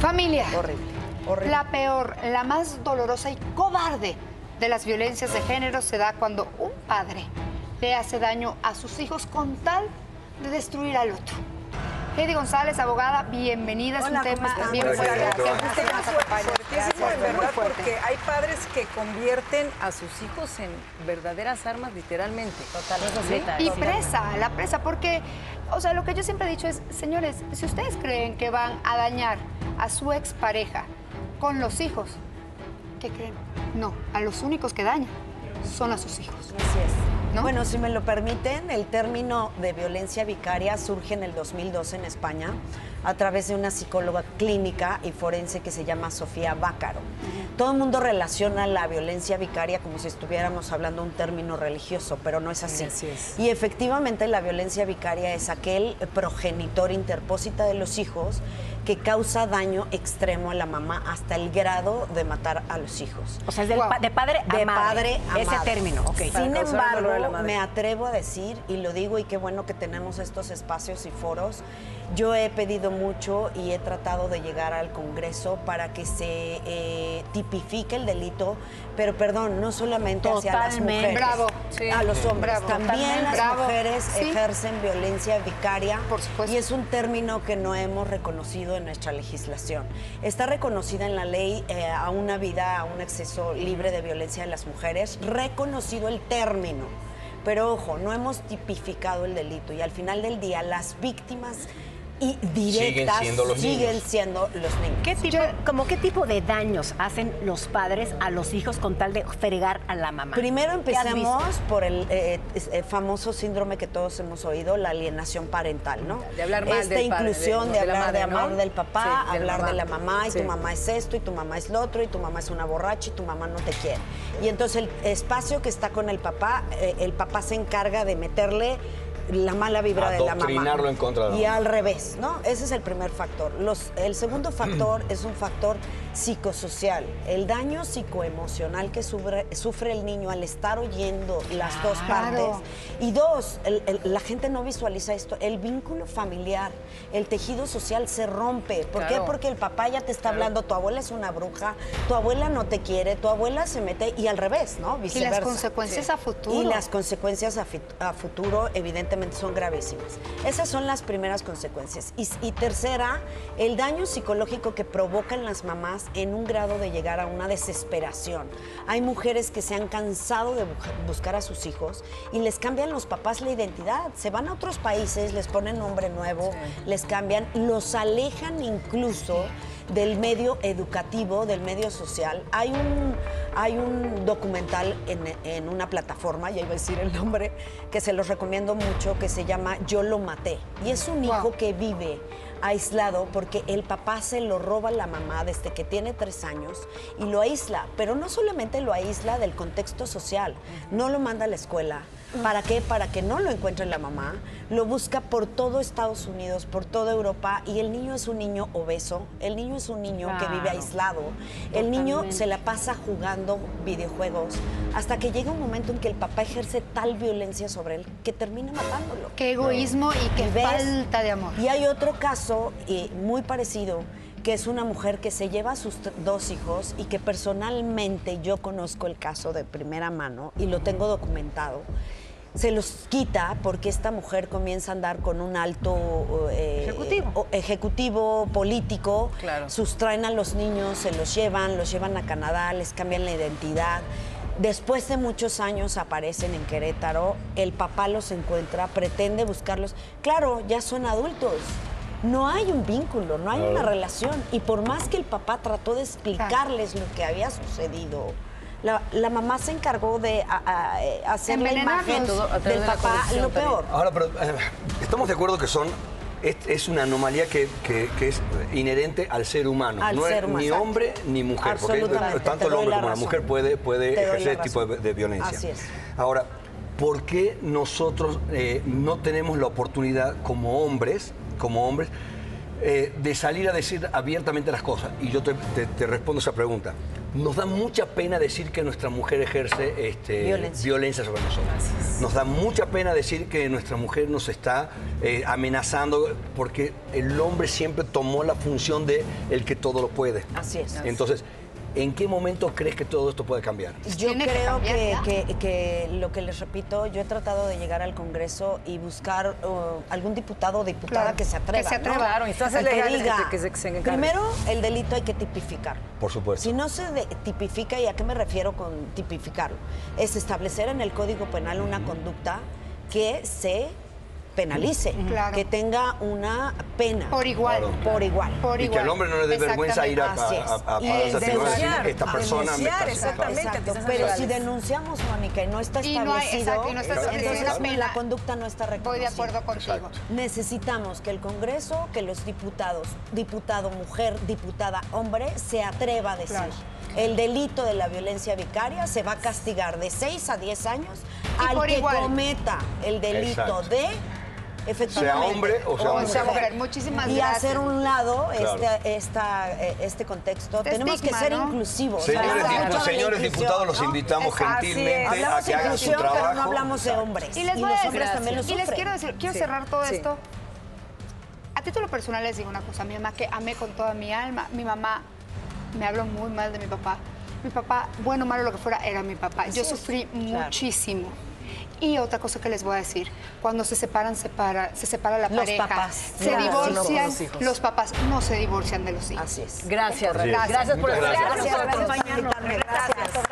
Familia. Horrible, horrible. La peor, la más dolorosa y cobarde de las violencias de género se da cuando un padre le hace daño a sus hijos con tal de destruir al otro. Heidi González, abogada, bienvenida. Es Hola, un ¿cómo tema bien fuerte. Este caso es en verdad, porque hay padres que convierten a sus hijos en verdaderas armas, literalmente. Totalmente. Y presa, la presa, porque, o sea, lo que yo siempre he dicho es, señores, si ustedes creen que van a dañar a su expareja con los hijos, ¿qué creen? No, a los únicos que dañan son a sus hijos. Así es. ¿No? Bueno, si me lo permiten, el término de violencia vicaria surge en el 2012 en España a través de una psicóloga clínica y forense que se llama Sofía Bácaro. Todo el mundo relaciona la violencia vicaria como si estuviéramos hablando un término religioso, pero no es así. Así es. Y efectivamente la violencia vicaria es aquel progenitor interpósita de los hijos que causa daño extremo a la mamá hasta el grado de matar a los hijos. O sea, es del Guau. pa- de padre a De madre. padre a Ese madre. término. Sin embargo, me atrevo a decir, y lo digo, y qué bueno que tenemos estos espacios y foros, yo he pedido mucho y he tratado de llegar al Congreso para que se eh, tipifique el delito, pero perdón, no solamente hacia las mujeres, Bravo. Sí. a los hombres. Bravo. También Totalmente. las Bravo. mujeres Sí. ejercen violencia vicaria Por supuesto. y es un término que no hemos reconocido en nuestra legislación. Está reconocida en la ley eh, a una vida, a un acceso libre de violencia de las mujeres, reconocido el término. Pero ojo, no hemos tipificado el delito y al final del día las víctimas y directas siendo los siguen niños. siendo los niños. ¿Qué tipo, como qué tipo de daños hacen los padres a los hijos con tal de fregar a la mamá? Primero ¿Qué has empecemos visto? por el eh, eh, famoso síndrome que todos hemos oído, la alienación parental, ¿no? De hablar mal Esta del padre, inclusión de- de, de la hablar de madre, del papá, Sí, de la hablar de la mamá. mamá, y Sí. tu mamá es esto, y tu mamá es lo otro, y tu mamá es una borracha, y tu mamá no te quiere. Y entonces el espacio que está con el papá, eh, el papá se encarga de meterle la mala vibra de la mamá. Adoctrinarlo en contra de la Y al revés, ¿no? Ese es el primer factor. Los, el segundo factor es un factor psicosocial. El daño psicoemocional que sufre, sufre el niño al estar oyendo las dos partes. Y dos, el- el- la gente no visualiza esto. El vínculo familiar, el tejido social se rompe. ¿Por qué? Porque el papá ya te está hablando, tu abuela es una bruja, tu abuela no te quiere, tu abuela se mete y al revés, ¿no? Y Viceversa. las consecuencias a futuro. Y las consecuencias a futuro, evidentemente, son gravísimas. Esas son las primeras consecuencias. Y, y tercera, el daño psicológico que provocan las mamás en un grado de llegar a una desesperación. Hay mujeres que se han cansado de bu- buscar a sus hijos y les cambian los papás la identidad. Se van a otros países, les ponen nombre nuevo, les cambian, los alejan incluso del medio educativo, del medio social. Hay un, hay un documental en, en una plataforma, ya iba a decir el nombre, que se los recomiendo mucho, que se llama Yo lo maté. Y es un hijo Wow. que vive aislado porque el papá se lo roba a la mamá desde que tiene tres años y lo aísla, pero no solamente lo aísla del contexto social, no lo manda a la escuela. ¿Para qué? Para que no lo encuentre la mamá. Lo busca por todo Estados Unidos, por toda Europa y el niño es un niño obeso, el niño es un niño que vive aislado, el niño se la pasa jugando videojuegos hasta que llega un momento en que el papá ejerce tal violencia sobre él que termina matándolo. Qué egoísmo y qué falta de amor. Y hay otro caso eh, muy parecido, que es una mujer que se lleva a sus dos hijos y que personalmente yo conozco el caso de primera mano y lo tengo documentado. Se los quita porque esta mujer comienza a andar con un alto eh, Ejecutivo. político, Claro. sustraen a los niños, se los llevan, los llevan a Canadá, les cambian la identidad. Después de muchos años aparecen en Querétaro, el papá los encuentra, pretende buscarlos. Claro, ya son adultos. No hay un vínculo, no hay una relación. Y por más que el papá trató de explicarles lo que había sucedido, la, la mamá se encargó de a- a- hacer la imagen Todo a través del de la papá lo también. peor. Ahora, pero eh, estamos de acuerdo que son es, es una anomalía que, que- que es inherente al ser humano. Al no ser es humano, ni exacto. hombre ni mujer. Porque tanto el hombre la como la mujer puede, puede ejercer este tipo de violencia. Así es. Ahora, ¿por qué nosotros eh, no tenemos la oportunidad como hombres, como hombres, eh, de salir a decir abiertamente las cosas. Y yo te, te- te respondo esa pregunta. Nos da mucha pena decir que nuestra mujer ejerce este, Violencia. violencia sobre nosotros. Nos da mucha pena decir que nuestra mujer nos está eh, amenazando porque el hombre siempre tomó la función de el que todo lo puede. Así es. Entonces, ¿en qué momento crees que todo esto puede cambiar? Yo que creo cambiar que, que- que lo que les repito, yo he tratado de llegar al Congreso y buscar uh, algún diputado o diputada Claro, que se atreva. que se atreva. ¿no? Claro, instancias El que legales diga, que se- que se encarguen. Primero, el delito hay que tipificar. Por supuesto. Si no se de- tipifica, ¿y a qué me refiero con tipificarlo? Es establecer en el Código Penal una conducta que se penalice, Claro. que tenga una pena. Por igual. Claro. Por igual. Por y igual. que al hombre no le dé vergüenza ir a, a, Así es. a- a- a Y decir, denunciar, esta persona me denunciar, está exactamente. Exacto, a pero si denunciamos, Mónica, y no está Y no hay- establecido, exacto, y no está establecido entonces la pena. la conducta no está reconocida. Voy de acuerdo contigo. Exacto. Necesitamos que el Congreso, que los diputados, diputado mujer, diputada hombre, se atreva a decir. Claro. El delito de la violencia vicaria se va a castigar de 6 a 10 años Y al que igual. cometa el delito Exacto. de Sea hombre o sea O mujer. sea, mujer. Muchísimas y gracias. hacer un lado Claro. este, esta, eh, este contexto. Este Tenemos que ser ¿no? inclusivos. Señores, diputados, los ¿no? invitamos Exacto. gentilmente a Hablamos que de hagan su inclusión, pero trabajo. no hablamos de hombres. Y les voy los a decir, hombres también lo y les quiero decir, quiero Sí, cerrar todo sí. esto. A título personal les digo una cosa, mi mamá que amé con toda mi alma, mi mamá me habló muy mal de mi papá. Mi papá, bueno o malo lo que fuera, era mi papá. Yo sufrí claro. muchísimo. Y otra cosa que les voy a decir, cuando se separan, separa, se separa la Los pareja, papás. se Claro, divorcian, los hijos. los papás no se divorcian de los hijos. Así es. Gracias, es. Gracias por estar gracias. Gracias, gracias por acompañarnos. Gracias.